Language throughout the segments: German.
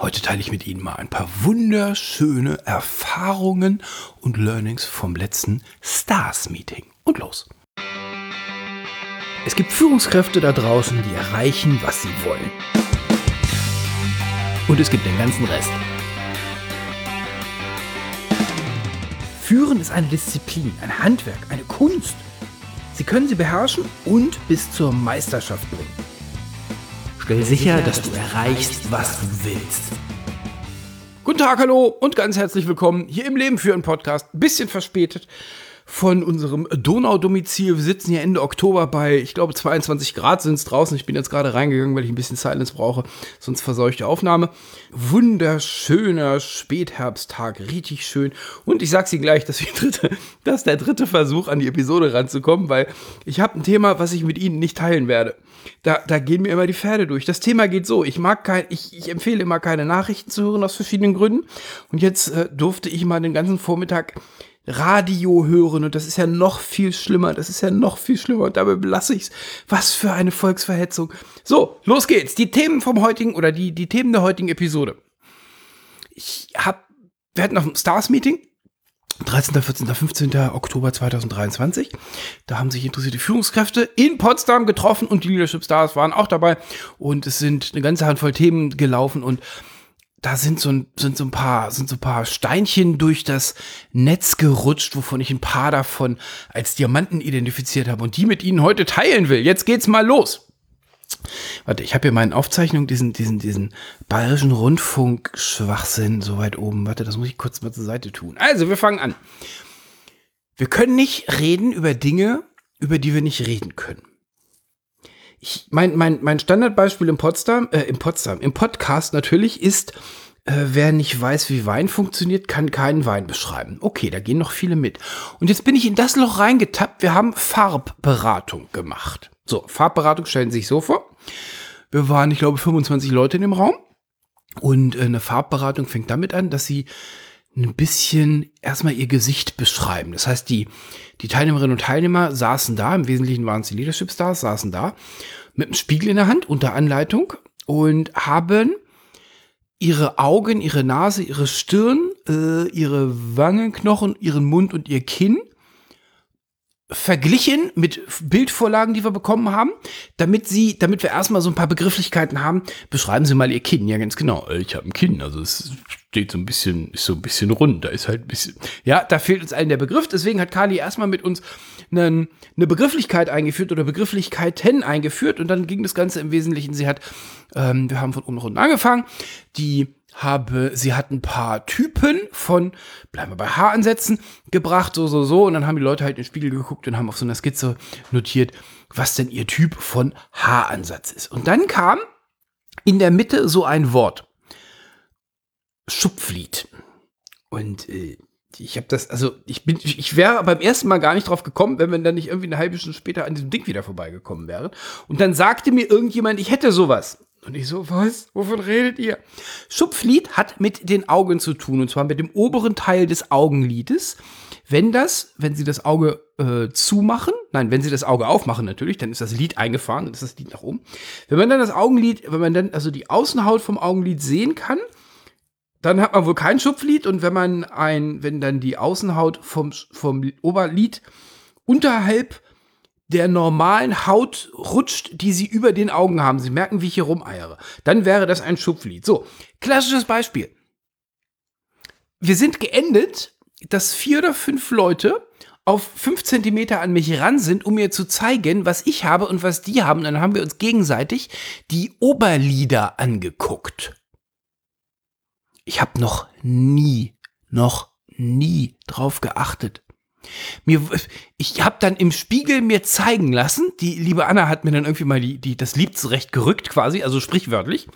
Heute teile ich mit Ihnen mal ein paar wunderschöne Erfahrungen und Learnings vom letzten Stars-Meeting. Und los! Es gibt Führungskräfte da draußen, die erreichen, was sie wollen. Und es gibt den ganzen Rest. Führen ist eine Disziplin, ein Handwerk, eine Kunst. Sie können sie beherrschen und bis zur Meisterschaft bringen. Stell sicher, dass du erreichst, was du willst. Guten Tag, hallo und ganz herzlich willkommen hier im Leben führen Podcast. Bisschen verspätet von unserem Donaudomizil. Wir sitzen hier Ende Oktober bei, ich glaube, 22 Grad sind es draußen. Ich bin jetzt gerade reingegangen, weil ich ein bisschen Silence brauche, sonst verseuchte Aufnahme. Wunderschöner Spätherbsttag, richtig schön. Und ich sag's Ihnen gleich, dass, dritte, das ist der dritte Versuch, an die Episode ranzukommen, weil ich habe ein Thema, was ich mit Ihnen nicht teilen werde. Da, da gehen mir immer die Pferde durch. Das Thema geht so. Ich mag kein, ich, ich empfehle immer keine Nachrichten zu hören aus verschiedenen Gründen. Und jetzt äh, durfte ich mal den ganzen Vormittag Radio hören und das ist ja noch viel schlimmer, das ist ja noch viel schlimmer und dabei belasse ich's. Was für eine Volksverhetzung. So, los geht's. Die Themen vom heutigen oder die, die Themen der heutigen Episode. Ich hab, wir hatten noch ein Stars-Meeting. 13., 14., 15. Oktober 2023. Da haben sich interessierte Führungskräfte in Potsdam getroffen und die Leadership Stars waren auch dabei. Und es sind eine ganze Handvoll Themen gelaufen und da sind so, ein, sind so ein paar, sind so ein paar Steinchen durch das Netz gerutscht, wovon ich ein paar davon als Diamanten identifiziert habe und die mit Ihnen heute teilen will. Jetzt geht's mal los. Warte, ich habe hier meine Aufzeichnung, diesen, diesen, diesen bayerischen Rundfunk-Schwachsinn so weit oben. Warte, das muss ich kurz mal zur Seite tun. Also, wir fangen an. Wir können nicht reden über Dinge, über die wir nicht reden können ich, mein, mein, mein Standardbeispiel im Potsdam, äh, im Potsdam, im Podcast natürlich ist, äh, wer nicht weiß, wie Wein funktioniert, kann keinen Wein beschreiben. Okay, da gehen noch viele mit. Und jetzt bin ich in das Loch reingetappt. Wir haben Farbberatung gemacht. So, Farbberatung stellen Sie sich so vor. Wir waren, ich glaube, 25 Leute in dem Raum. Und äh, eine Farbberatung fängt damit an, dass sie ein bisschen erstmal ihr Gesicht beschreiben. Das heißt, die, die Teilnehmerinnen und Teilnehmer saßen da, im Wesentlichen waren es die Leadership Stars, saßen da mit einem Spiegel in der Hand unter Anleitung und haben ihre Augen, ihre Nase, ihre Stirn, äh, ihre Wangenknochen, ihren Mund und ihr Kinn verglichen mit Bildvorlagen, die wir bekommen haben, damit sie, damit wir erstmal so ein paar Begrifflichkeiten haben. Beschreiben Sie mal Ihr Kinn. Ja, ganz genau. Äh, ich habe ein Kinn, also es steht so ein bisschen, ist so ein bisschen rund. Da ist halt ein bisschen, ja, da fehlt uns allen der Begriff. Deswegen hat Kali erstmal mit uns einen, eine Begrifflichkeit eingeführt oder Begrifflichkeiten eingeführt und dann ging das Ganze im Wesentlichen. Sie hat, ähm, wir haben von oben nach unten angefangen. Die habe, sie hat ein paar Typen von, bleiben wir bei Haaransätzen, gebracht, so, so, so. Und dann haben die Leute halt in den Spiegel geguckt und haben auf so einer Skizze notiert, was denn ihr Typ von Haaransatz ist. Und dann kam in der Mitte so ein Wort. Schupflied. Und äh, ich habe das, also ich bin, ich wäre beim ersten Mal gar nicht drauf gekommen, wenn man dann nicht irgendwie eine halbe Stunde später an diesem Ding wieder vorbeigekommen wäre. Und dann sagte mir irgendjemand, ich hätte sowas. Und ich so, was? Wovon redet ihr? Schupflied hat mit den Augen zu tun, und zwar mit dem oberen Teil des Augenlides. Wenn das, wenn Sie das Auge äh, zumachen, nein, wenn Sie das Auge aufmachen natürlich, dann ist das Lid eingefahren, dann ist das Lid nach oben. Wenn man dann das Augenlid, wenn man dann also die Außenhaut vom Augenlid sehen kann, dann hat man wohl kein Schupflid und wenn man ein, wenn dann die Außenhaut vom, vom Oberlid unterhalb der normalen Haut rutscht, die sie über den Augen haben. Sie merken, wie ich hier rumeiere. Dann wäre das ein Schupflied. So, klassisches Beispiel. Wir sind geendet, dass vier oder fünf Leute auf fünf Zentimeter an mich ran sind, um mir zu zeigen, was ich habe und was die haben. dann haben wir uns gegenseitig die Oberlider angeguckt. Ich habe noch nie, noch nie drauf geachtet, mir, ich habe dann im Spiegel mir zeigen lassen, die liebe Anna hat mir dann irgendwie mal die, die, das Lied zurecht gerückt quasi, also sprichwörtlich,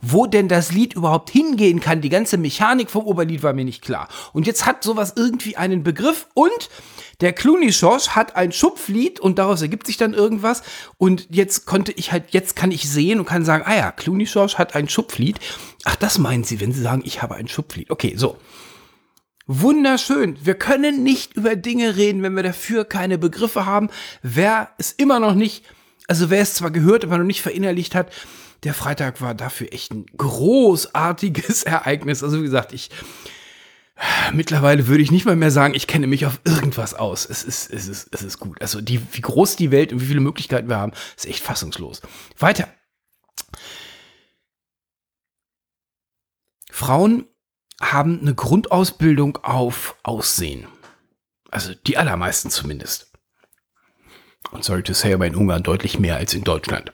wo denn das Lied überhaupt hingehen kann. Die ganze Mechanik vom Oberlied war mir nicht klar. Und jetzt hat sowas irgendwie einen Begriff und der Clooney Schorsch hat ein Schupflied und daraus ergibt sich dann irgendwas. Und jetzt konnte ich halt, jetzt kann ich sehen und kann sagen, ah ja, Clooney Schorsch hat ein Schupflied. Ach, das meinen Sie, wenn Sie sagen, ich habe ein Schupflied. Okay, so. Wunderschön. Wir können nicht über Dinge reden, wenn wir dafür keine Begriffe haben. Wer es immer noch nicht, also wer es zwar gehört, aber noch nicht verinnerlicht hat, der Freitag war dafür echt ein großartiges Ereignis. Also wie gesagt, ich mittlerweile würde ich nicht mal mehr sagen, ich kenne mich auf irgendwas aus. Es ist, es ist, es ist gut. Also die, wie groß die Welt und wie viele Möglichkeiten wir haben, ist echt fassungslos. Weiter. Frauen haben eine Grundausbildung auf Aussehen. Also die allermeisten zumindest. Und sorry to say, aber in Ungarn deutlich mehr als in Deutschland.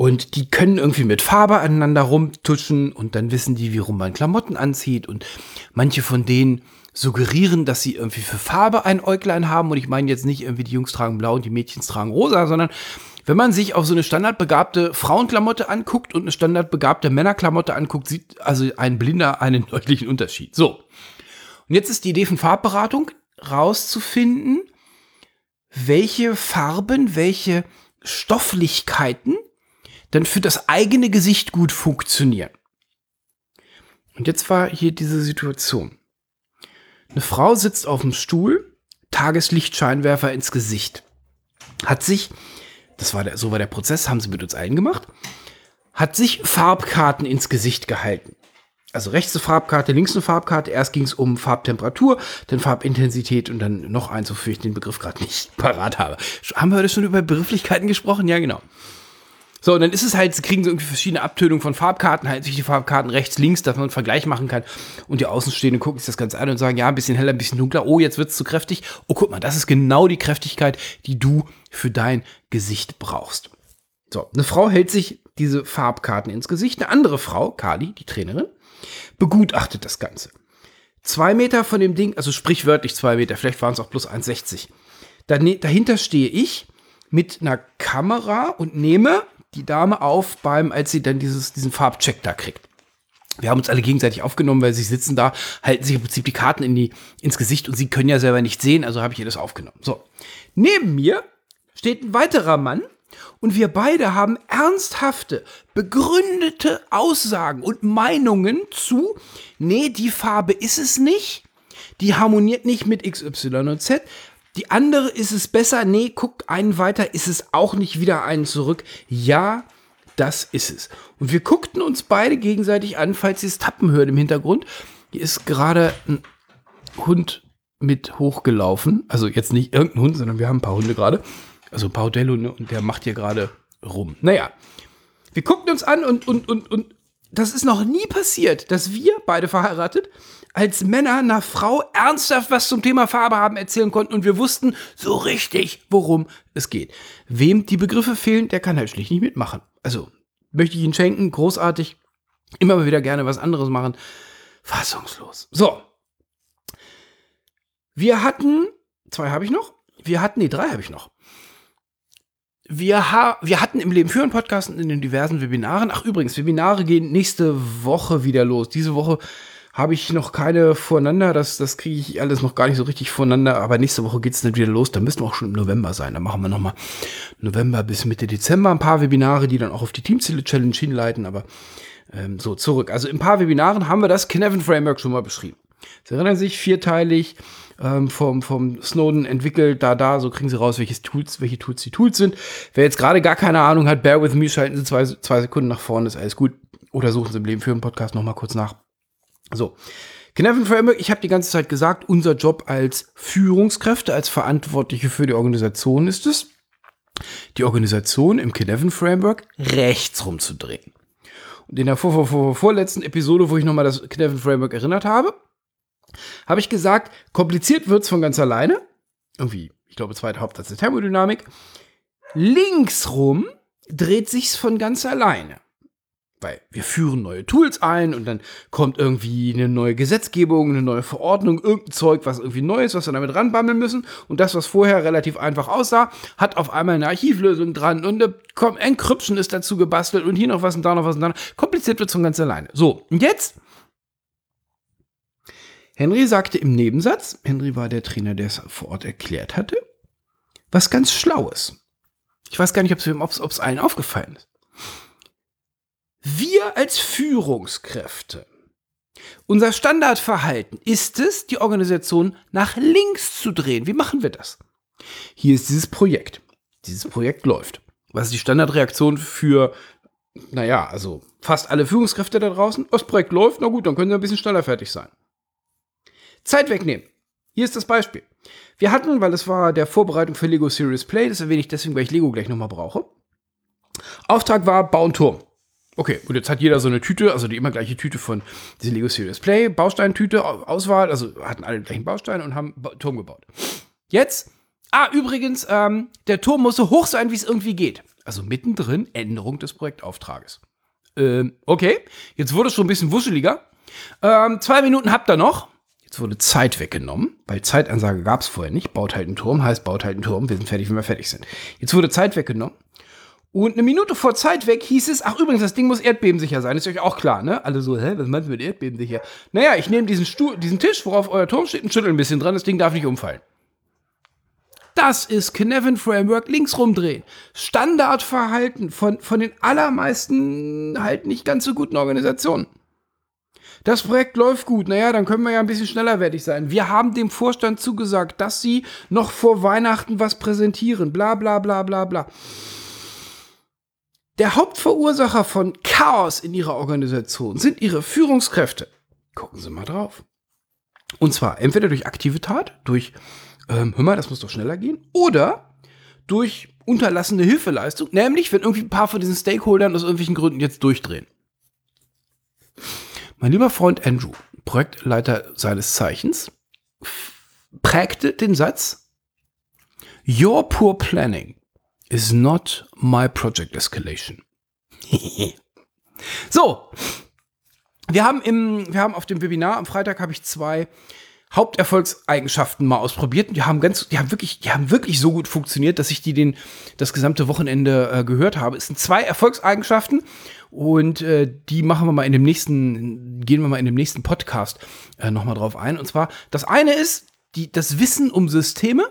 Und die können irgendwie mit Farbe aneinander rumtuschen und dann wissen die, wie rum man Klamotten anzieht. Und manche von denen suggerieren, dass sie irgendwie für Farbe ein Äuglein haben. Und ich meine jetzt nicht irgendwie die Jungs tragen blau und die Mädchen tragen rosa, sondern wenn man sich auf so eine standardbegabte Frauenklamotte anguckt und eine standardbegabte Männerklamotte anguckt, sieht also ein Blinder einen deutlichen Unterschied. So. Und jetzt ist die Idee von Farbberatung rauszufinden, welche Farben, welche Stofflichkeiten dann für das eigene Gesicht gut funktionieren. Und jetzt war hier diese Situation. Eine Frau sitzt auf dem Stuhl, Tageslichtscheinwerfer ins Gesicht. Hat sich, das war der, so war der Prozess, haben sie mit uns allen gemacht, hat sich Farbkarten ins Gesicht gehalten. Also rechts eine Farbkarte, links eine Farbkarte. Erst ging es um Farbtemperatur, dann Farbintensität und dann noch eins, wofür ich den Begriff gerade nicht parat habe. Haben wir heute schon über Begrifflichkeiten gesprochen? Ja, genau. So, und dann ist es halt, sie kriegen so irgendwie verschiedene Abtönungen von Farbkarten, halt sich die Farbkarten rechts, links, dass man einen Vergleich machen kann. Und die Außenstehenden gucken sich das Ganze an und sagen, ja, ein bisschen heller, ein bisschen dunkler. Oh, jetzt wird's zu kräftig. Oh, guck mal, das ist genau die Kräftigkeit, die du für dein Gesicht brauchst. So, eine Frau hält sich diese Farbkarten ins Gesicht. Eine andere Frau, Kali, die Trainerin, begutachtet das Ganze. Zwei Meter von dem Ding, also sprichwörtlich zwei Meter, vielleicht waren es auch plus 1,60. Dahinter stehe ich mit einer Kamera und nehme die Dame auf beim, als sie dann dieses, diesen Farbcheck da kriegt. Wir haben uns alle gegenseitig aufgenommen, weil sie sitzen da, halten sich im Prinzip die Karten in die, ins Gesicht und sie können ja selber nicht sehen, also habe ich ihr das aufgenommen. So. Neben mir steht ein weiterer Mann und wir beide haben ernsthafte, begründete Aussagen und Meinungen zu, nee, die Farbe ist es nicht, die harmoniert nicht mit X, Y und Z, die andere ist es besser. Nee, guck einen weiter, ist es auch nicht wieder einen zurück. Ja, das ist es. Und wir guckten uns beide gegenseitig an, falls ihr es tappen hört im Hintergrund. Hier ist gerade ein Hund mit hochgelaufen. Also jetzt nicht irgendein Hund, sondern wir haben ein paar Hunde gerade. Also ein paar Hotelhunde und der macht hier gerade rum. Naja, wir guckten uns an und, und, und, und das ist noch nie passiert, dass wir beide verheiratet als Männer einer Frau ernsthaft was zum Thema Farbe haben erzählen konnten und wir wussten so richtig, worum es geht. Wem die Begriffe fehlen, der kann halt schlicht nicht mitmachen. Also möchte ich ihn schenken, großartig, immer wieder gerne was anderes machen. Fassungslos. So. Wir hatten, zwei habe ich noch. Wir hatten, nee, drei habe ich noch. Wir, ha wir hatten im Leben führen Podcast und in den diversen Webinaren. Ach, übrigens, Webinare gehen nächste Woche wieder los. Diese Woche habe ich noch keine voreinander. Das, das kriege ich alles noch gar nicht so richtig voreinander. Aber nächste Woche geht es dann wieder los. Da müssen wir auch schon im November sein. Da machen wir nochmal November bis Mitte Dezember ein paar Webinare, die dann auch auf die Teamziele-Challenge hinleiten. Aber ähm, so, zurück. Also in ein paar Webinaren haben wir das Kinevin Framework schon mal beschrieben. Sie erinnern sich, vierteilig ähm, vom, vom Snowden entwickelt, da, da, so kriegen sie raus, welche Tools, welche Tools die Tools sind. Wer jetzt gerade gar keine Ahnung hat, bear with me, schalten Sie zwei, zwei Sekunden nach vorne, ist alles gut. Oder suchen Sie im Leben für einen Podcast nochmal kurz nach. So. Knaven Framework, ich habe die ganze Zeit gesagt, unser Job als Führungskräfte, als Verantwortliche für die Organisation ist es, die Organisation im Knaven Framework rechts rumzudrehen. Und in der vor, vor, vor, vorletzten Episode, wo ich nochmal das Knaven Framework erinnert habe, habe ich gesagt, kompliziert wird's von ganz alleine. Irgendwie, ich glaube, zweiter Hauptsatz der Thermodynamik. Links rum dreht sich's von ganz alleine weil wir führen neue Tools ein und dann kommt irgendwie eine neue Gesetzgebung, eine neue Verordnung, irgendein Zeug, was irgendwie neu ist, was wir damit ranbammeln müssen. Und das, was vorher relativ einfach aussah, hat auf einmal eine Archivlösung dran und eine Encryption ist dazu gebastelt und hier noch was und da noch was und da. Kompliziert wird es von ganz alleine. So, und jetzt? Henry sagte im Nebensatz, Henry war der Trainer, der es vor Ort erklärt hatte, was ganz Schlaues. Ich weiß gar nicht, ob es allen aufgefallen ist. Wir als Führungskräfte, unser Standardverhalten ist es, die Organisation nach links zu drehen. Wie machen wir das? Hier ist dieses Projekt. Dieses Projekt läuft. Was ist die Standardreaktion für naja, also fast alle Führungskräfte da draußen. Das Projekt läuft, na gut, dann können sie ein bisschen schneller fertig sein. Zeit wegnehmen. Hier ist das Beispiel. Wir hatten, weil es war der Vorbereitung für Lego Serious Play, das erwähne ich deswegen, weil ich Lego gleich nochmal brauche. Auftrag war, bau einen Turm. Okay, und jetzt hat jeder so eine Tüte, also die immer gleiche Tüte von dieser Lego Serious Play, Bausteintüte, Auswahl, also hatten alle den gleichen Baustein und haben Turm gebaut. Jetzt, ah, übrigens, ähm, der Turm muss so hoch sein, wie es irgendwie geht. Also mittendrin Änderung des Projektauftrages. Ähm, okay, jetzt wurde es schon ein bisschen wuscheliger. Ähm, zwei Minuten habt ihr noch. Jetzt wurde Zeit weggenommen, weil Zeitansage gab es vorher nicht. Baut halt einen Turm, heißt baut halt einen Turm, wir sind fertig, wenn wir fertig sind. Jetzt wurde Zeit weggenommen. Und eine Minute vor Zeit weg hieß es, ach übrigens, das Ding muss erdbebensicher sein, ist euch auch klar, ne? Alle so, hä, was meinst du mit erdbebensicher? Naja, ich nehme diesen, diesen Tisch, worauf euer Turm steht, und schüttel ein bisschen dran, das Ding darf nicht umfallen. Das ist Knevin Framework links rumdrehen. Standardverhalten von, von den allermeisten halt nicht ganz so guten Organisationen. Das Projekt läuft gut, naja, dann können wir ja ein bisschen schneller fertig sein. Wir haben dem Vorstand zugesagt, dass sie noch vor Weihnachten was präsentieren. Bla bla bla bla bla. Der Hauptverursacher von Chaos in ihrer Organisation sind ihre Führungskräfte. Gucken Sie mal drauf. Und zwar entweder durch aktive Tat, durch ähm, hör mal, das muss doch schneller gehen. Oder durch unterlassene Hilfeleistung, nämlich wenn irgendwie ein paar von diesen Stakeholdern aus irgendwelchen Gründen jetzt durchdrehen. Mein lieber Freund Andrew, Projektleiter seines Zeichens, prägte den Satz, Your poor planning is not my project escalation. so, wir haben im, wir haben auf dem Webinar am Freitag habe ich zwei Haupterfolgseigenschaften mal ausprobiert und die haben ganz, die haben wirklich, die haben wirklich so gut funktioniert, dass ich die den das gesamte Wochenende äh, gehört habe. Es sind zwei Erfolgseigenschaften und äh, die machen wir mal in dem nächsten, gehen wir mal in dem nächsten Podcast äh, noch mal drauf ein. Und zwar das eine ist die, das Wissen um Systeme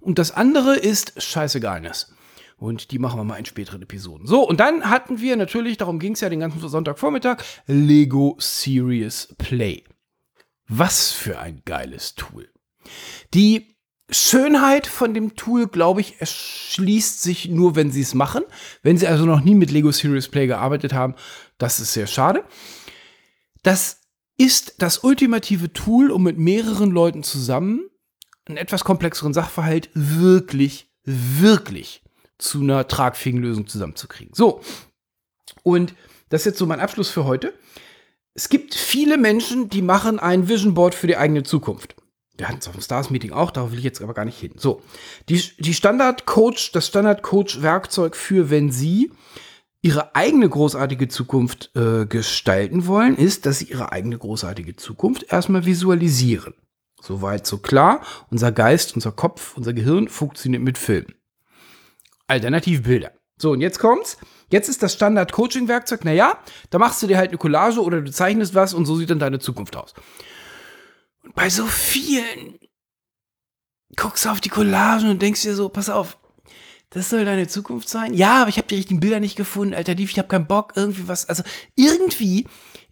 und das andere ist Scheißegalness. Und die machen wir mal in späteren Episoden. So, und dann hatten wir natürlich, darum ging es ja den ganzen Sonntagvormittag, Lego Serious Play. Was für ein geiles Tool. Die Schönheit von dem Tool, glaube ich, erschließt sich nur, wenn sie es machen. Wenn sie also noch nie mit Lego Serious Play gearbeitet haben, das ist sehr schade. Das ist das ultimative Tool, um mit mehreren Leuten zusammen einen etwas komplexeren Sachverhalt wirklich, wirklich zu einer tragfähigen Lösung zusammenzukriegen. So. Und das ist jetzt so mein Abschluss für heute es gibt viele Menschen, die machen ein Vision Board für die eigene Zukunft. Wir hatten es auf dem Stars Meeting auch, darauf will ich jetzt aber gar nicht hin. So, die, die Standard Coach, das Standard Coach Werkzeug für, wenn Sie ihre eigene großartige Zukunft äh, gestalten wollen, ist, dass Sie Ihre eigene großartige Zukunft erstmal visualisieren. Soweit so klar. Unser Geist, unser Kopf, unser Gehirn funktioniert mit Filmen. Alternativbilder. So, und jetzt kommt's. Jetzt ist das Standard-Coaching-Werkzeug, naja, da machst du dir halt eine Collage oder du zeichnest was und so sieht dann deine Zukunft aus. Und bei so vielen guckst du auf die Collagen und denkst dir so, pass auf, das soll deine Zukunft sein? Ja, aber ich habe die richtigen Bilder nicht gefunden, alternativ, ich habe keinen Bock, irgendwie was, also irgendwie,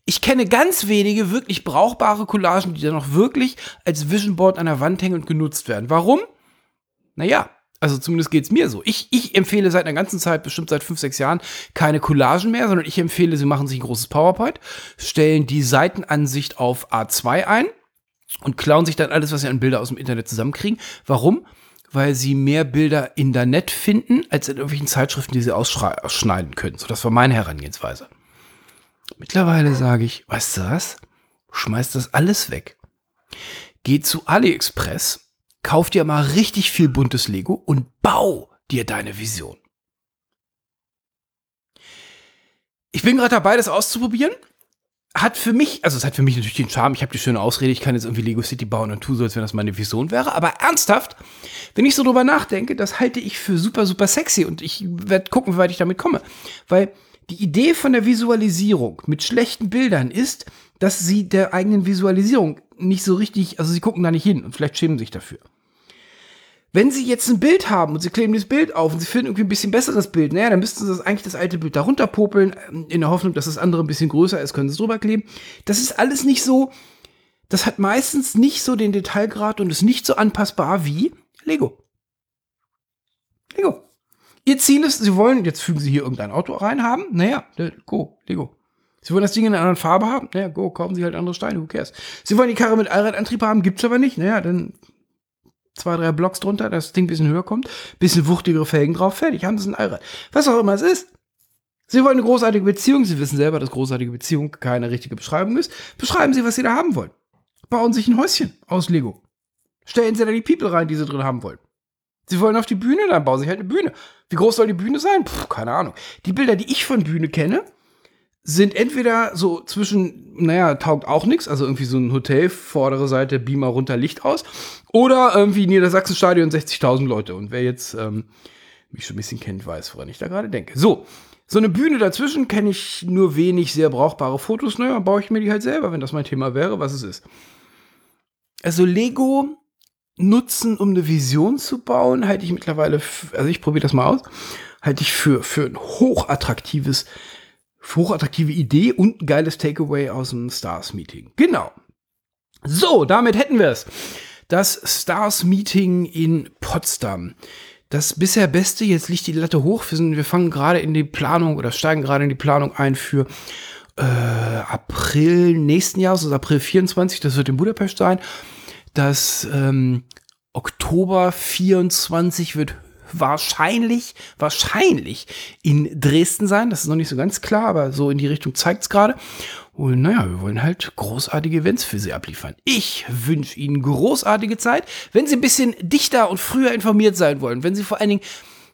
ich kenne ganz wenige wirklich brauchbare Collagen, die dann auch wirklich als Vision Board an der Wand hängen und genutzt werden. Warum? Naja, also zumindest geht es mir so. Ich, ich empfehle seit einer ganzen Zeit, bestimmt seit fünf, sechs Jahren, keine Collagen mehr, sondern ich empfehle, sie machen sich ein großes PowerPoint, stellen die Seitenansicht auf A2 ein und klauen sich dann alles, was sie an Bilder aus dem Internet zusammenkriegen. Warum? Weil sie mehr Bilder in der Net finden, als in irgendwelchen Zeitschriften, die sie ausschneiden können. So, das war meine Herangehensweise. Mittlerweile sage ich, weißt du was? Schmeiß das alles weg. Geh zu AliExpress kauf dir mal richtig viel buntes Lego und bau dir deine Vision. Ich bin gerade dabei, das auszuprobieren. Hat für mich, also es hat für mich natürlich den Charme, ich habe die schöne Ausrede, ich kann jetzt irgendwie Lego City bauen und tue so, als wenn das meine Vision wäre. Aber ernsthaft, wenn ich so drüber nachdenke, das halte ich für super, super sexy und ich werde gucken, wie weit ich damit komme. Weil die Idee von der Visualisierung mit schlechten Bildern ist, dass sie der eigenen Visualisierung nicht so richtig, also sie gucken da nicht hin und vielleicht schämen sich dafür. Wenn Sie jetzt ein Bild haben und Sie kleben dieses Bild auf und Sie finden irgendwie ein bisschen besseres Bild, naja, dann müssten Sie das eigentlich das alte Bild darunter popeln, ähm, in der Hoffnung, dass das andere ein bisschen größer ist, können Sie es drüber kleben. Das ist alles nicht so, das hat meistens nicht so den Detailgrad und ist nicht so anpassbar wie Lego. Lego. Ihr Ziel ist, Sie wollen, jetzt fügen Sie hier irgendein Auto rein haben. Naja, go, Lego. Sie wollen das Ding in einer anderen Farbe haben? Naja, go, kaufen Sie halt andere Steine, who cares? Sie wollen die Karre mit Allradantrieb haben, gibt's aber nicht. Naja, dann zwei, drei Blocks drunter, dass das Ding ein bisschen höher kommt, bisschen wuchtigere Felgen drauf, fertig, haben Sie ein Allrad. Was auch immer es ist. Sie wollen eine großartige Beziehung, Sie wissen selber, dass großartige Beziehung keine richtige Beschreibung ist. Beschreiben Sie, was Sie da haben wollen. Bauen sich ein Häuschen aus Lego. Stellen Sie da die People rein, die Sie drin haben wollen. Sie wollen auf die Bühne, dann bauen Sie halt eine Bühne. Wie groß soll die Bühne sein? Puh, keine Ahnung. Die Bilder, die ich von Bühne kenne, sind entweder so zwischen, naja, taugt auch nichts, also irgendwie so ein Hotel, vordere Seite, Beamer runter, Licht aus, oder irgendwie Niedersachsen-Stadion 60.000 Leute. Und wer jetzt ähm, mich schon ein bisschen kennt, weiß, woran ich da gerade denke. So, so eine Bühne dazwischen kenne ich nur wenig sehr brauchbare Fotos. Naja, baue ich mir die halt selber, wenn das mein Thema wäre, was es ist. Also Lego nutzen, um eine Vision zu bauen, halte ich mittlerweile, also ich probiere das mal aus, halte ich für, für ein hochattraktives hochattraktive Idee und ein geiles Takeaway aus dem Stars-Meeting. Genau. So, damit hätten wir es. Das Stars-Meeting in Potsdam. Das bisher Beste, jetzt liegt die Latte hoch. Wir, sind, wir fangen gerade in die Planung oder steigen gerade in die Planung ein für äh, April nächsten Jahres, also April 24, das wird in Budapest sein. Das ähm, Oktober 24 wird wahrscheinlich, wahrscheinlich in Dresden sein. Das ist noch nicht so ganz klar, aber so in die Richtung zeigt es gerade. Und naja, wir wollen halt großartige Events für Sie abliefern. Ich wünsche Ihnen großartige Zeit. Wenn Sie ein bisschen dichter und früher informiert sein wollen, wenn Sie vor allen Dingen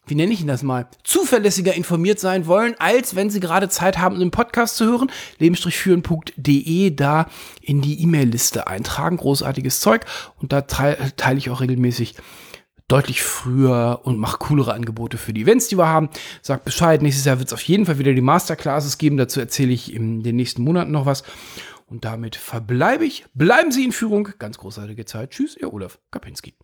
wie nenne ich ihn das mal, zuverlässiger informiert sein wollen, als wenn Sie gerade Zeit haben, einen Podcast zu hören, leben-führen.de da in die E-Mail-Liste eintragen. Großartiges Zeug. Und da teile ich auch regelmäßig deutlich früher und macht coolere Angebote für die Events, die wir haben. Sagt Bescheid, nächstes Jahr wird es auf jeden Fall wieder die Masterclasses geben. Dazu erzähle ich in den nächsten Monaten noch was. Und damit verbleibe ich. Bleiben Sie in Führung. Ganz großartige Zeit. Tschüss, Ihr Olaf Kapinski.